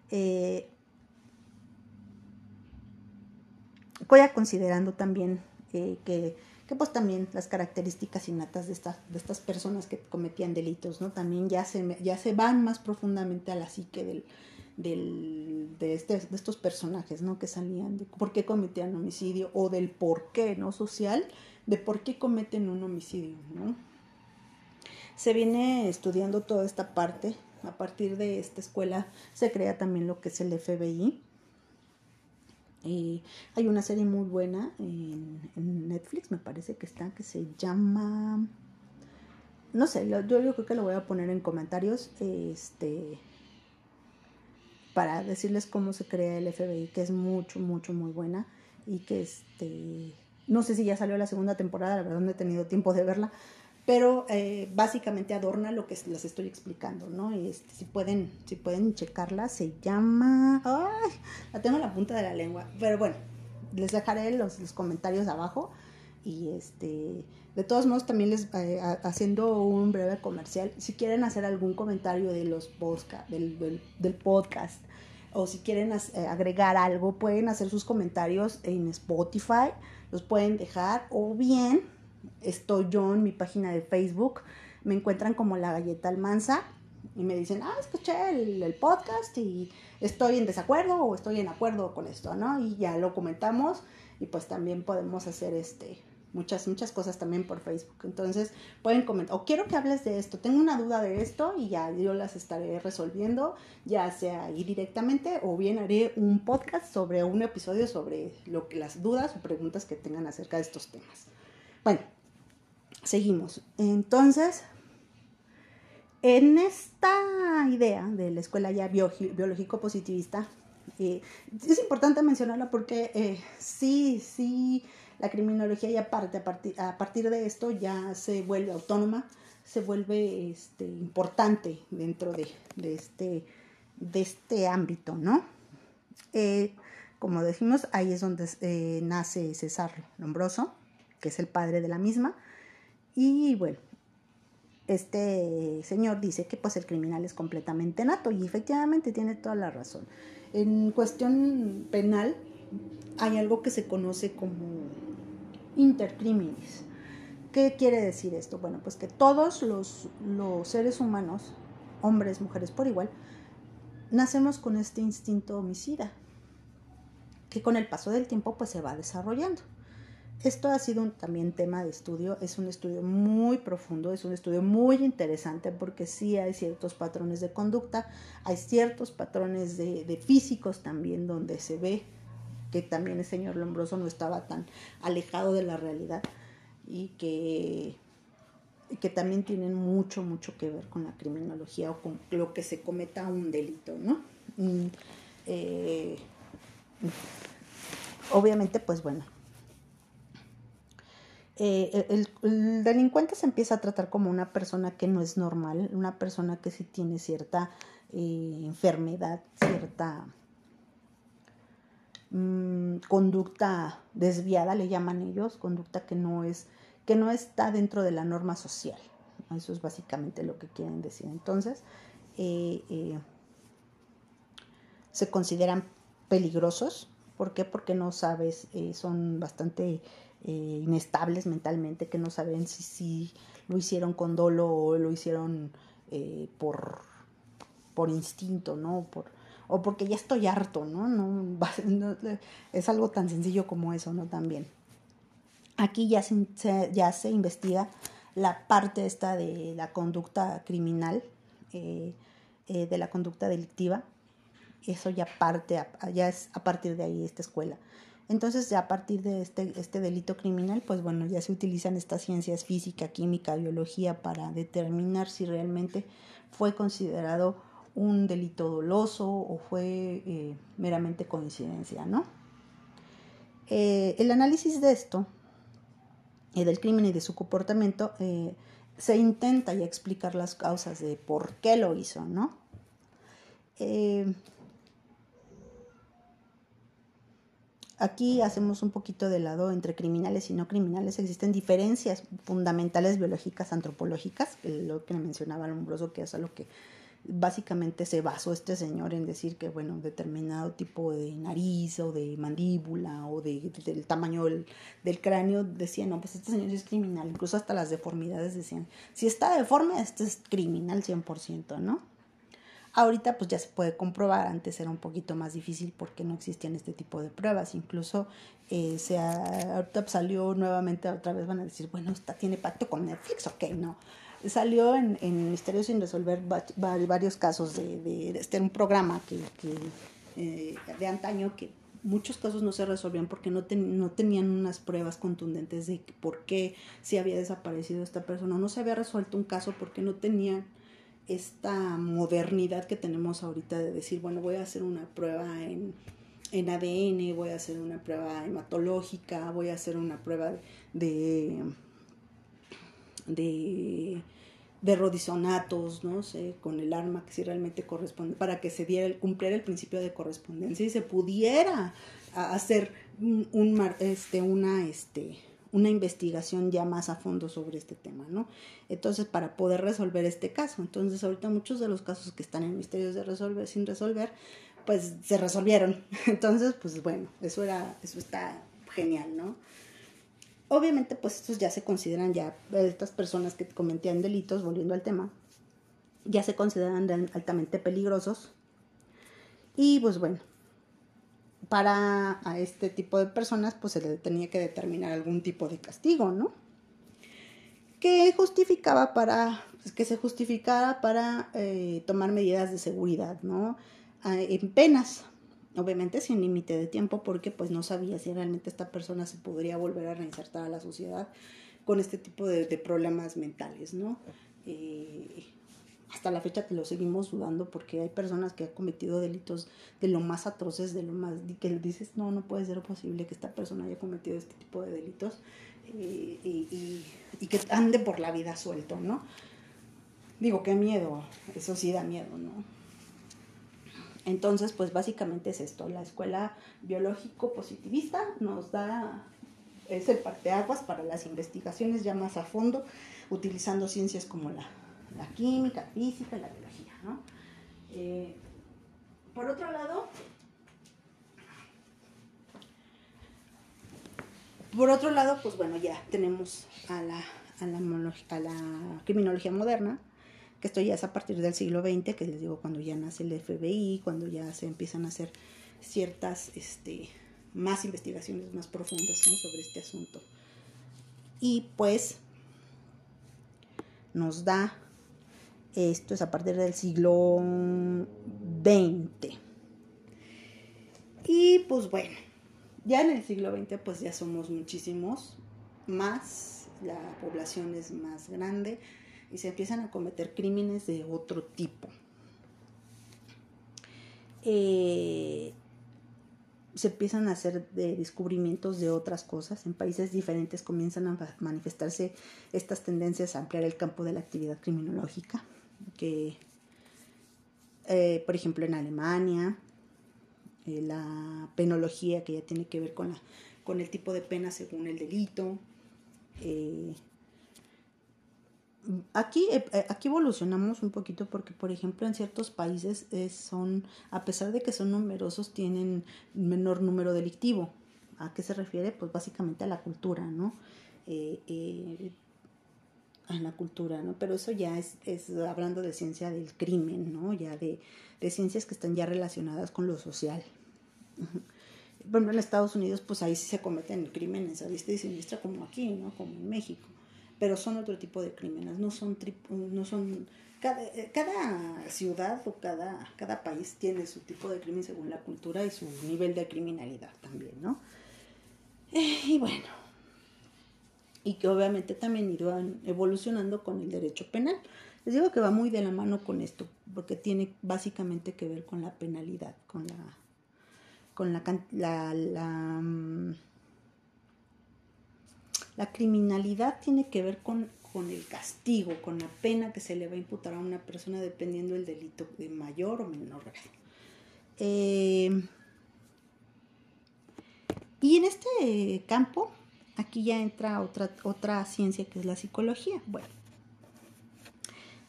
Eh, voy a considerando también eh, que pues también las características innatas de, de estas personas que cometían delitos, ¿no? También ya se, ya se van más profundamente a la psique del, del, de, este, de estos personajes, ¿no? Que salían de por qué cometían homicidio o del por qué, ¿no? Social, de por qué cometen un homicidio, ¿no? Se viene estudiando toda esta parte. A partir de esta escuela se crea también lo que es el FBI, hay una serie muy buena en, Netflix, me parece que está, que se llama... No sé, yo, creo que lo voy a poner en comentarios este, para decirles cómo se crea el FBI, que es mucho, mucho, muy buena y que este, no sé si ya salió la segunda temporada, la verdad no he tenido tiempo de verla, pero eh, básicamente adorna lo que les estoy explicando, ¿no? Este, si pueden, si pueden checarla, se llama, ay, la tengo en la punta de la lengua, pero bueno, les dejaré los, comentarios abajo y este, de todos modos también les, eh, haciendo un breve comercial, si quieren hacer algún comentario de los podcast, del, del, podcast, o si quieren eh, agregar algo, pueden hacer sus comentarios en Spotify, los pueden dejar, o bien estoy yo en mi página de Facebook. Me encuentran como la galleta almanza. y me dicen, ah, escuché el, el, podcast y estoy en desacuerdo o estoy en acuerdo con esto, ¿no? Y ya lo comentamos y pues también podemos hacer este muchas, muchas cosas también por Facebook. Entonces pueden comentar, o quiero que hables de esto, tengo una duda de esto y ya yo las estaré resolviendo, ya sea ahí directamente o bien haré un podcast sobre un episodio sobre lo que las dudas o preguntas que tengan acerca de estos temas. Bueno, seguimos. Entonces, en esta idea de la escuela ya biológico positivista, eh, es importante mencionarla porque eh, sí, sí, la criminología ya parte, a partir, a partir de esto ya se vuelve autónoma, se vuelve este, importante dentro de, este, de este ámbito, ¿no? Eh, como decimos, ahí es donde nace César Lombroso, que es el padre de la misma, y bueno, este señor dice que pues el criminal es completamente nato y efectivamente tiene toda la razón. En cuestión penal hay algo que se conoce como intercriminis. ¿Qué quiere decir esto? Bueno, pues que todos los, los seres humanos, hombres, mujeres por igual, nacemos con este instinto homicida, que con el paso del tiempo pues se va desarrollando. Esto ha sido también tema de estudio, es un estudio muy profundo, es un estudio muy interesante porque sí hay ciertos patrones de conducta, hay ciertos patrones de, físicos también donde se ve que también el señor Lombroso no estaba tan alejado de la realidad y que, que también tienen mucho, mucho que ver con la criminología o con lo que se cometa un delito, ¿no? Eh, obviamente, pues bueno, eh, el, delincuente se empieza a tratar como una persona que no es normal, una persona que sí tiene cierta eh, enfermedad, cierta mm, conducta desviada, le llaman ellos, conducta que no es, que no está dentro de la norma social. Eso es básicamente lo que quieren decir. Entonces, eh, se consideran peligrosos. ¿Por qué? Porque no sabes, son bastante eh, inestables mentalmente, que no saben si, si lo hicieron con dolo o lo hicieron eh, por, por instinto, ¿no? Por, o porque ya estoy harto, ¿no? No, Es algo tan sencillo como eso, ¿no? También. Aquí ya se, ya se investiga la parte esta de la conducta criminal, eh, de la conducta delictiva. Eso ya parte, ya es a partir de ahí esta escuela. Entonces, ya a partir de este, este delito criminal, pues bueno, ya se utilizan estas ciencias física, química, biología para determinar si realmente fue considerado un delito doloso o fue eh, meramente coincidencia, ¿no? Eh, el análisis de esto, eh, del crimen y de su comportamiento, se intenta ya explicar las causas de por qué lo hizo, ¿no? Aquí hacemos un poquito de lado entre criminales y no criminales. Existen diferencias fundamentales biológicas, antropológicas, lo que mencionaba Lombroso, que es a lo que básicamente se basó este señor en decir que, bueno, determinado tipo de nariz o de mandíbula o de, del tamaño del, del, cráneo, decía, no, pues este señor es criminal. Incluso hasta las deformidades decían, si está deforme, este es criminal 100%, ¿no? Ahorita pues ya se puede comprobar, antes era un poquito más difícil porque no existían este tipo de pruebas, incluso eh, se ahorita salió nuevamente, otra vez van a decir, bueno, esta tiene pacto con Netflix, ok, no. Salió en, en Misterios sin resolver varios casos de, de, este un programa que, que eh, de antaño que muchos casos no se resolvían porque no, no tenían unas pruebas contundentes de por qué se había desaparecido esta persona. No se había resuelto un caso porque no tenían esta modernidad que tenemos ahorita de decir, bueno, voy a hacer una prueba en, en ADN, voy a hacer una prueba hematológica, voy a hacer una prueba de, de, de rodisonatos, no sé, con el arma que si realmente corresponde, para que se diera, cumpliera el principio de correspondencia y se pudiera hacer un este, una, este, una investigación ya más a fondo sobre este tema, ¿no? Entonces, para poder resolver este caso. Entonces, ahorita muchos de los casos que están en misterios de resolver, sin resolver, pues se resolvieron. Entonces, pues bueno, eso era, eso está genial, ¿no? Obviamente, pues estos ya se consideran ya, estas personas que cometían delitos, volviendo al tema, ya se consideran altamente peligrosos. Y pues bueno, para a este tipo de personas pues se le tenía que determinar algún tipo de castigo, ¿no? Que justificaba para, pues, que se justificara para eh, tomar medidas de seguridad, ¿no? Ah, en penas, obviamente sin límite de tiempo porque pues no sabía si realmente esta persona se podría volver a reinsertar a la sociedad con este tipo de, problemas mentales, ¿no? Eh, hasta la fecha te lo seguimos dudando porque hay personas que han cometido delitos de lo más atroces, de lo más que dices, no, no puede ser posible que esta persona haya cometido este tipo de delitos y, y, que ande por la vida suelto, ¿no? Digo, qué miedo, eso sí da miedo, ¿no? Entonces, pues básicamente es esto, la escuela biológico positivista nos da, es el parteaguas para las investigaciones ya más a fondo, utilizando ciencias como la, química, física la biología, ¿no? Eh, por otro lado, por otro lado, pues bueno, ya tenemos a la, a la, a la criminología moderna, que esto ya es a partir del siglo XX, que les digo cuando ya nace el FBI, cuando ya se empiezan a hacer ciertas, este, más investigaciones más profundas sobre este asunto. Y pues nos da, esto es a partir del siglo XX. Y pues bueno, ya en el siglo XX pues ya somos muchísimos más, la población es más grande, y se empiezan a cometer crímenes de otro tipo. Eh, se empiezan a hacer descubrimientos de otras cosas. En países diferentes comienzan a manifestarse estas tendencias a ampliar el campo de la actividad criminológica, que, eh, por ejemplo, en Alemania, eh, la penología, que ya tiene que ver con, la, con el tipo de pena según el delito, Aquí, eh, eh, aquí evolucionamos un poquito porque, por ejemplo, en ciertos países son, a pesar de que son numerosos, tienen menor número delictivo. ¿A qué se refiere? Pues básicamente a la cultura, ¿no? A la cultura, ¿no? Pero eso ya es, es, hablando de ciencia del crimen, ¿no? Ya de, de ciencias que están ya relacionadas con lo social. Por en Estados Unidos, pues ahí sí se cometen crímenes a vista y siniestra como aquí, ¿no? Como en México pero son otro tipo de crímenes, no son, no son cada, cada, ciudad o cada, cada país tiene su tipo de crimen según la cultura y su nivel de criminalidad también, ¿no? Eh, y bueno, y que obviamente también irán evolucionando con el derecho penal. Les digo que va muy de la mano con esto, porque tiene básicamente que ver con la penalidad, con la, con la, la, mm, la criminalidad tiene que ver con, el castigo, con la pena que se le va a imputar a una persona dependiendo del delito de mayor o menor grado. Eh, y en este campo, aquí ya entra otra, otra ciencia que es la psicología. Bueno,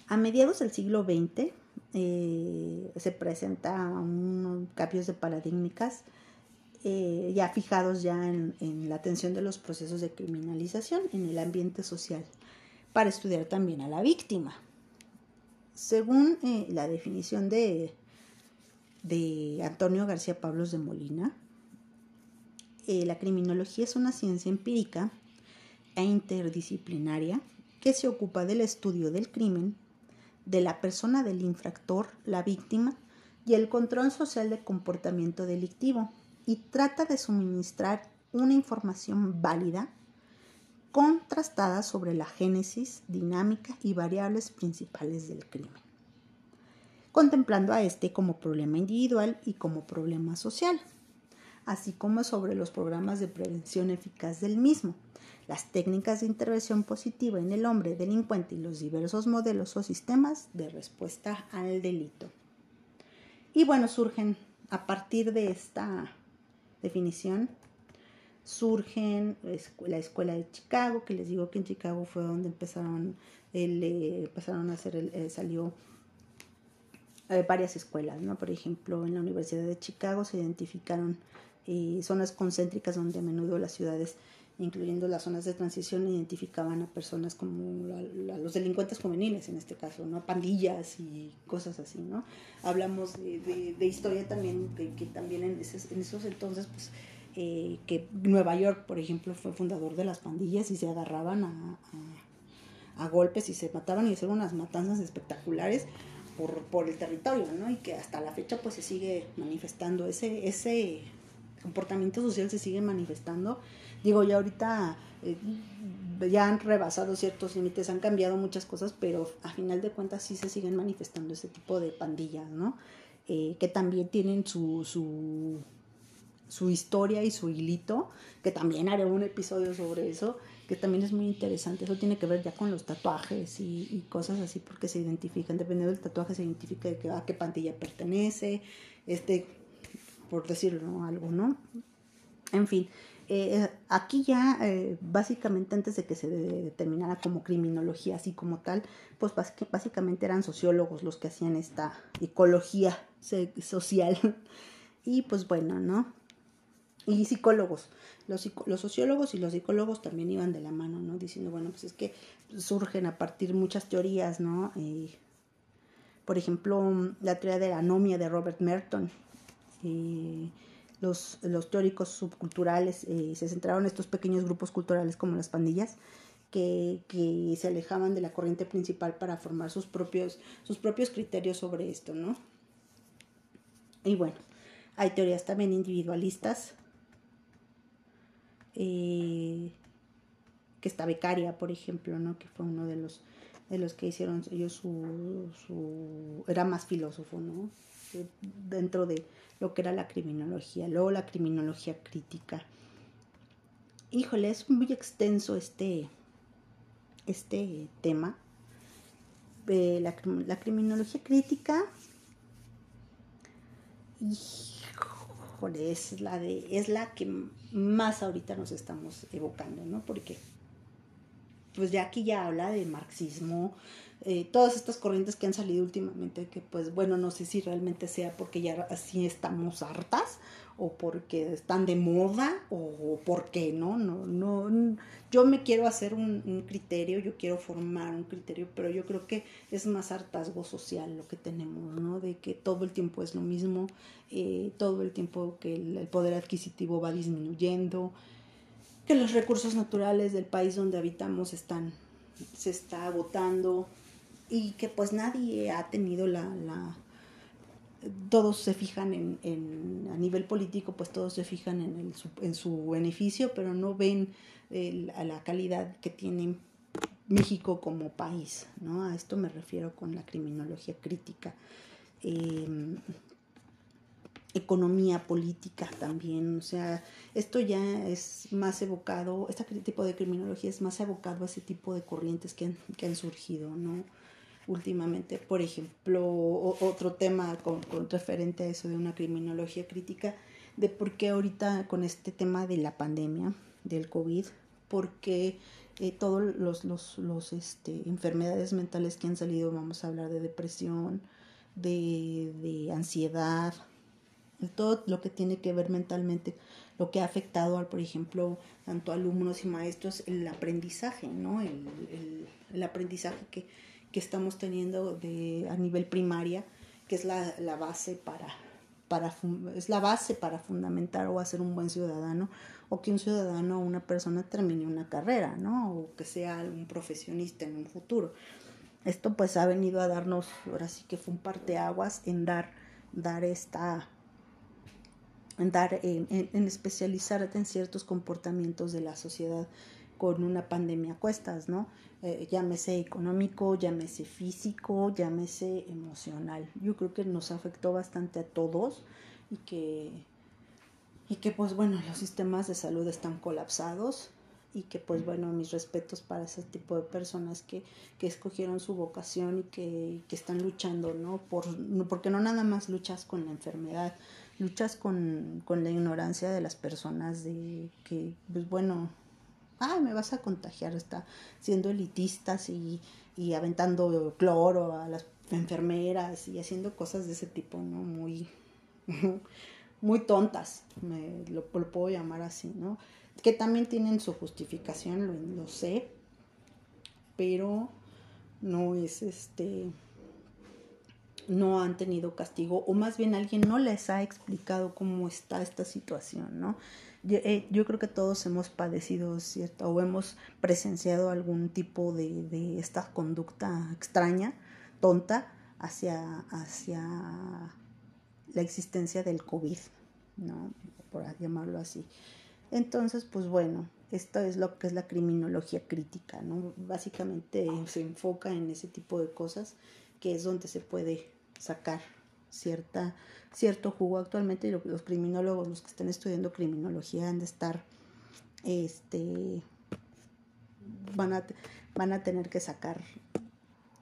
a mediados del siglo XX eh, se presenta unos cambios de paradigmas eh, ya fijados ya en, la atención de los procesos de criminalización en el ambiente social, para estudiar también a la víctima. Según eh, la definición de, de Antonio García Pablos de Molina, eh, la criminología es una ciencia empírica e interdisciplinaria que se ocupa del estudio del crimen, de la persona del infractor, la víctima, y el control social del comportamiento delictivo, y trata de suministrar una información válida, contrastada sobre la génesis, dinámica y variables principales del crimen, contemplando a este como problema individual y como problema social, así como sobre los programas de prevención eficaz del mismo, las técnicas de intervención positiva en el hombre delincuente y los diversos modelos o sistemas de respuesta al delito. Y bueno, surgen a partir de esta definición, surgen la escuela de Chicago, que les digo que en Chicago fue donde empezaron, el, eh, empezaron a hacer, el, eh, salió eh, varias escuelas, ¿no? Por ejemplo, en la Universidad de Chicago se identificaron zonas concéntricas donde a menudo las ciudades incluyendo las zonas de transición, identificaban a personas como los delincuentes juveniles, en este caso, ¿no? Pandillas y cosas así, ¿no? Hablamos de, historia también, que, también en, esos entonces, pues, eh, que Nueva York, por ejemplo, fue fundador de las pandillas y se agarraban a, a, golpes y se mataban y hicieron unas matanzas espectaculares por, por el territorio, ¿no? Y que hasta la fecha, pues, se sigue manifestando ese, ese comportamiento social se sigue manifestando Digo, ya ahorita eh, ya han rebasado ciertos límites, han cambiado muchas cosas, pero a final de cuentas sí se siguen manifestando ese tipo de pandillas, ¿no? Eh, que también tienen su, su, su historia y su hilito, que también haré un episodio sobre eso, que también es muy interesante. Eso tiene que ver ya con los tatuajes y, cosas así, porque se identifican, dependiendo del tatuaje, se identifica a qué pandilla pertenece, este, por decirlo algo, ¿no? En fin, eh, aquí ya, eh, básicamente antes de que se determinara como criminología así como tal, pues básicamente eran sociólogos los que hacían esta ecología social. y pues bueno, ¿no? Y psicólogos. Los, sociólogos y los psicólogos también iban de la mano, ¿no? Diciendo, bueno, pues es que surgen a partir muchas teorías, ¿no? Por ejemplo, la teoría de la anomia de Robert Merton. Eh, los, los teóricos subculturales eh, se centraron en estos pequeños grupos culturales como las pandillas, que, que, se alejaban de la corriente principal para formar sus propios, sus propios criterios sobre esto, ¿no? Y bueno, hay teorías también individualistas, eh, que está Becaria, por ejemplo, ¿no? Que fue uno de los, de los que hicieron ellos su, su... era más filósofo, ¿no? Dentro de lo que era la criminología, luego la criminología crítica. Híjole, es muy extenso este, este tema. Eh, la, la, criminología crítica, híjole, es la, de, es la que más ahorita nos estamos evocando, ¿no? Porque pues ya aquí ya habla de marxismo, eh, todas estas corrientes que han salido últimamente, que pues bueno, no sé si realmente sea porque ya así estamos hartas o porque están de moda o, por qué, ¿no? No, no, yo me quiero hacer un, criterio, yo quiero formar un criterio, pero yo creo que es más hartazgo social lo que tenemos, ¿no? De que todo el tiempo es lo mismo, eh, todo el tiempo que el poder adquisitivo va disminuyendo, que los recursos naturales del país donde habitamos están se está agotando, y que pues nadie ha tenido la, la todos se fijan en, en, a nivel político, pues todos se fijan en, el, en su beneficio, pero no ven la calidad que tiene México como país, ¿no? A esto me refiero con la criminología crítica. Em, economía política también, o sea, esto ya es más evocado, este tipo de criminología es más evocado a ese tipo de corrientes que han, que han surgido, ¿no? últimamente. Por ejemplo, otro tema con, referente a eso de una criminología crítica, de por qué ahorita con este tema de la pandemia, del COVID, porque eh, todos los, los, los este, enfermedades mentales que han salido, vamos a hablar de depresión, de, de ansiedad, todo lo que tiene que ver mentalmente, lo que ha afectado, al, por ejemplo, tanto alumnos y maestros, el aprendizaje, ¿no? El, el, el aprendizaje que, que estamos teniendo de, a nivel primaria, que es la, la base para, para, es la base para fundamentar o hacer un buen ciudadano, o que un ciudadano o una persona termine una carrera, ¿no? O que sea un profesionista en un futuro. Esto pues ha venido a darnos, ahora sí que fue un parteaguas en dar, dar esta, dar, en, en especializarte en ciertos comportamientos de la sociedad con una pandemia a cuestas, ¿no? Eh, llámese económico, llámese físico, llámese emocional. Yo creo que nos afectó bastante a todos y que, y que pues bueno, los sistemas de salud están colapsados y que pues bueno, mis respetos para ese tipo de personas que, que escogieron su vocación y que, que, están luchando, ¿no? Por, porque no nada más luchas con la enfermedad, luchas con, con la ignorancia de las personas de que, pues bueno, ah, me vas a contagiar, está siendo elitistas y, y aventando cloro a las enfermeras y haciendo cosas de ese tipo, ¿no? Muy, muy tontas, me, lo, puedo llamar así, ¿no? que también tienen su justificación, lo sé, pero no es este no han tenido castigo o más bien alguien no les ha explicado cómo está esta situación, ¿no? Yo, eh, yo creo que todos hemos padecido, ¿cierto? O hemos presenciado algún tipo de, de esta conducta extraña, tonta, hacia, hacia la existencia del COVID, ¿no? Por llamarlo así. Entonces, pues bueno, esto es lo que es la criminología crítica, ¿no? Básicamente se enfoca en ese tipo de cosas que es donde se puede sacar cierta, cierto jugo. Actualmente los criminólogos, los que estén estudiando criminología han de estar, este, van a, van a tener que sacar,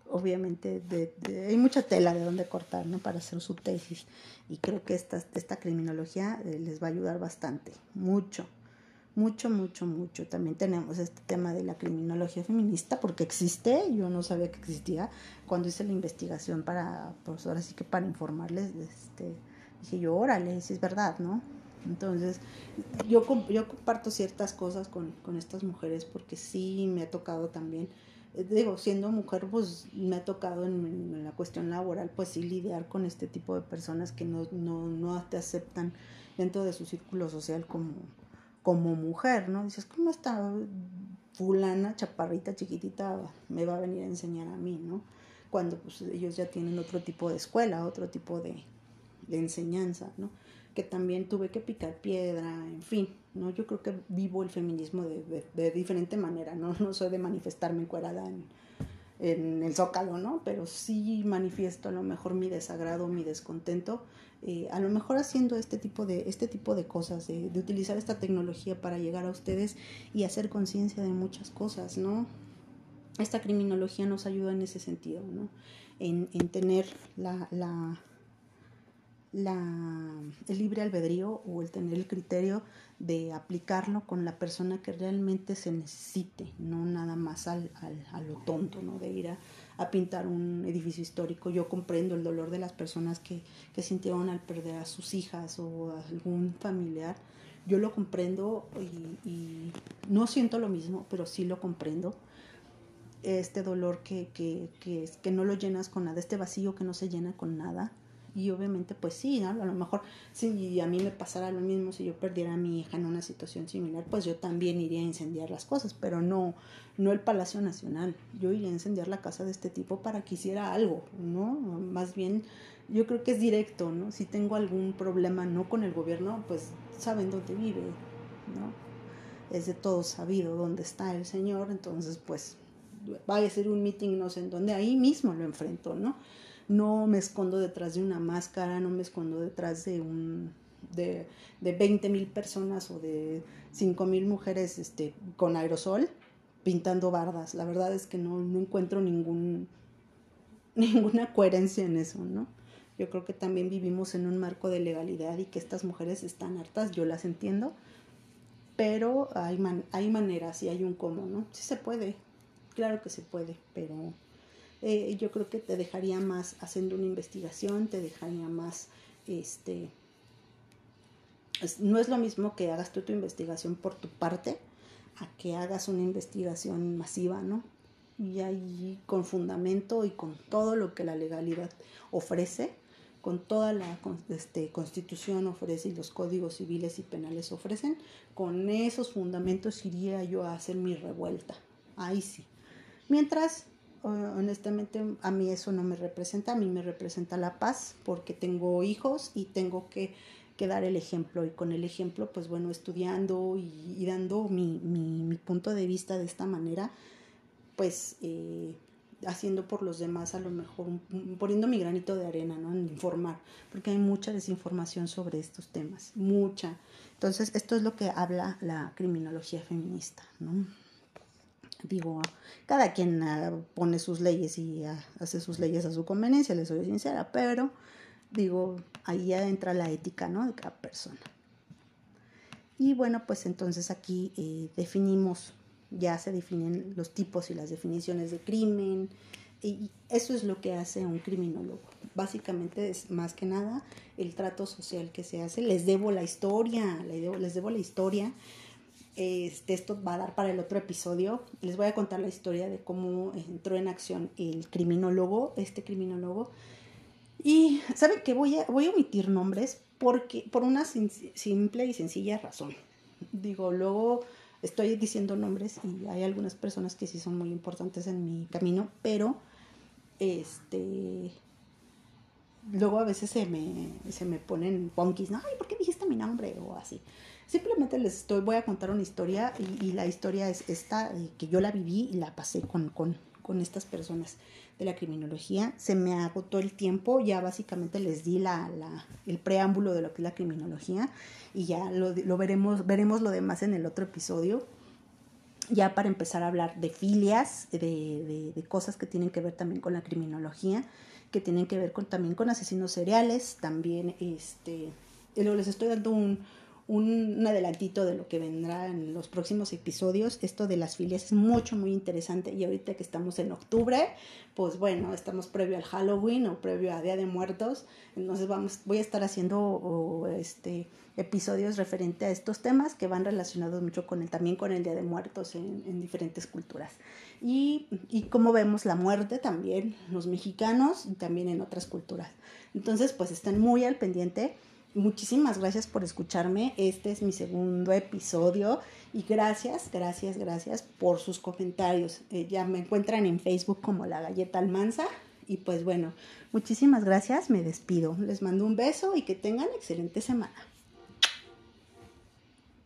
obviamente, de, hay mucha tela de donde cortar, ¿no? Para hacer su tesis. Y creo que esta, esta criminología eh, les va a ayudar bastante, mucho mucho, mucho, mucho. También tenemos este tema de la criminología feminista, porque existe, yo no sabía que existía. Cuando hice la investigación para, pues ahora sí que para informarles, este, dije yo, órale, si es verdad, ¿no? Entonces, yo, yo comparto ciertas cosas con, con estas mujeres porque sí me ha tocado también, eh, digo, siendo mujer, pues me ha tocado en, en, la cuestión laboral, pues sí lidiar con este tipo de personas que no, no, no te aceptan dentro de su círculo social como, como mujer, ¿no? Dices, ¿cómo esta fulana, chaparrita, chiquitita, me va a venir a enseñar a mí, ¿no? Cuando pues, ellos ya tienen otro tipo de escuela, otro tipo de, de enseñanza, ¿no? Que también tuve que picar piedra, en fin, ¿no? Yo creo que vivo el feminismo de, de, de diferente manera, ¿no? No soy de manifestarme encuerada en, en el zócalo, ¿no? Pero sí manifiesto a lo mejor mi desagrado, mi descontento eh, a lo mejor haciendo este tipo de, este tipo de cosas, de, de utilizar esta tecnología para llegar a ustedes y hacer conciencia de muchas cosas, ¿no? Esta criminología nos ayuda en ese sentido, ¿no? En, en tener la, la, la, el libre albedrío o el tener el criterio de aplicarlo con la persona que realmente se necesite, no nada más al, al, a lo tonto, ¿no? De ir a, a pintar un edificio histórico. Yo comprendo el dolor de las personas que, que sintieron al perder a sus hijas o a algún familiar. Yo lo comprendo y, y, no siento lo mismo, pero sí lo comprendo. Este dolor que, que, que, que no lo llenas con nada, este vacío que no se llena con nada. Y obviamente, pues sí, ¿no? a lo mejor si a mí me pasara lo mismo, si yo perdiera a mi hija en una situación similar, pues yo también iría a incendiar las cosas, pero no, no el Palacio Nacional. Yo iría a incendiar la casa de este tipo para que hiciera algo, ¿no? Más bien, yo creo que es directo, ¿no? Si tengo algún problema no con el gobierno, pues saben dónde vive, ¿no? Es de todo sabido dónde está el señor, entonces pues vaya a ser un meeting no sé en dónde, ahí mismo lo enfrento, ¿no? No me escondo detrás de una máscara, no me escondo detrás de un de, de 20 mil personas o de 5 mil mujeres este, con aerosol, pintando bardas. La verdad es que no, no encuentro ningún, ninguna coherencia en eso, ¿no? Yo creo que también vivimos en un marco de legalidad y que estas mujeres están hartas, yo las entiendo, pero hay, man, hay maneras y hay un cómo, ¿no? Sí se puede, claro que se puede, pero eh, yo creo que te dejaría más haciendo una investigación, te dejaría más, este, no es lo mismo que hagas tu investigación por tu parte, a que hagas una investigación masiva, ¿no? Y ahí con fundamento y con todo lo que la legalidad ofrece, con toda la este, constitución ofrece y los códigos civiles y penales ofrecen, con esos fundamentos iría yo a hacer mi revuelta. Ahí sí. Mientras, honestamente, a mí eso no me representa, a mí me representa la paz, porque tengo hijos y tengo que dar el ejemplo y con el ejemplo, pues bueno, estudiando y, dando mi, mi, mi, punto de vista de esta manera, pues eh, haciendo por los demás a lo mejor, poniendo mi granito de arena, ¿no? En informar, porque hay mucha desinformación sobre estos temas, mucha. Entonces, esto es lo que habla la criminología feminista, ¿no? Digo, cada quien uh, pone sus leyes y uh, hace sus leyes a su conveniencia, les soy sincera, pero digo, ahí ya entra la ética, ¿no? De cada persona. Y bueno, pues entonces aquí eh, definimos, ya se definen los tipos y las definiciones de crimen, y eso es lo que hace un criminólogo. Básicamente es más que nada el trato social que se hace. Les debo la historia, les debo, les debo la historia Este, esto va a dar para el otro episodio. Les voy a contar la historia de cómo entró en acción el criminólogo, este criminólogo. Y saben que voy a, voy a omitir nombres porque, por una simple y sencilla razón. Digo, luego estoy diciendo nombres y hay algunas personas que sí son muy importantes en mi camino, pero este luego a veces se me, se me ponen punkis, ¿no? Ay, ¿por qué dijiste mi nombre? O así. Simplemente les estoy, voy a contar una historia y, la historia es esta, eh, que yo la viví y la pasé con, con, con, estas personas de la criminología. Se me agotó el tiempo, ya básicamente les di la, la, el preámbulo de lo que es la criminología y ya lo, lo veremos, veremos lo demás en el otro episodio ya para empezar a hablar de filias, de, de, de, cosas que tienen que ver también con la criminología, que tienen que ver con, también con asesinos seriales, también este, les estoy dando un, un, adelantito de lo que vendrá en los próximos episodios. Esto de las filias es mucho, muy interesante. Y ahorita que estamos en octubre, pues bueno, estamos previo al Halloween o previo a Día de Muertos. Entonces vamos, voy a estar haciendo este, episodios referente a estos temas que van relacionados mucho con el, también con el Día de Muertos en, en diferentes culturas. Y, y como vemos la muerte también, los mexicanos y también en otras culturas. Entonces, pues estén muy al pendiente Muchísimas gracias por escucharme. Este es mi segundo episodio y gracias, gracias, gracias por sus comentarios. Eh, ya me encuentran en Facebook como la galleta almanza. Y pues bueno, muchísimas gracias. Me despido. Les mando un beso y que tengan excelente semana.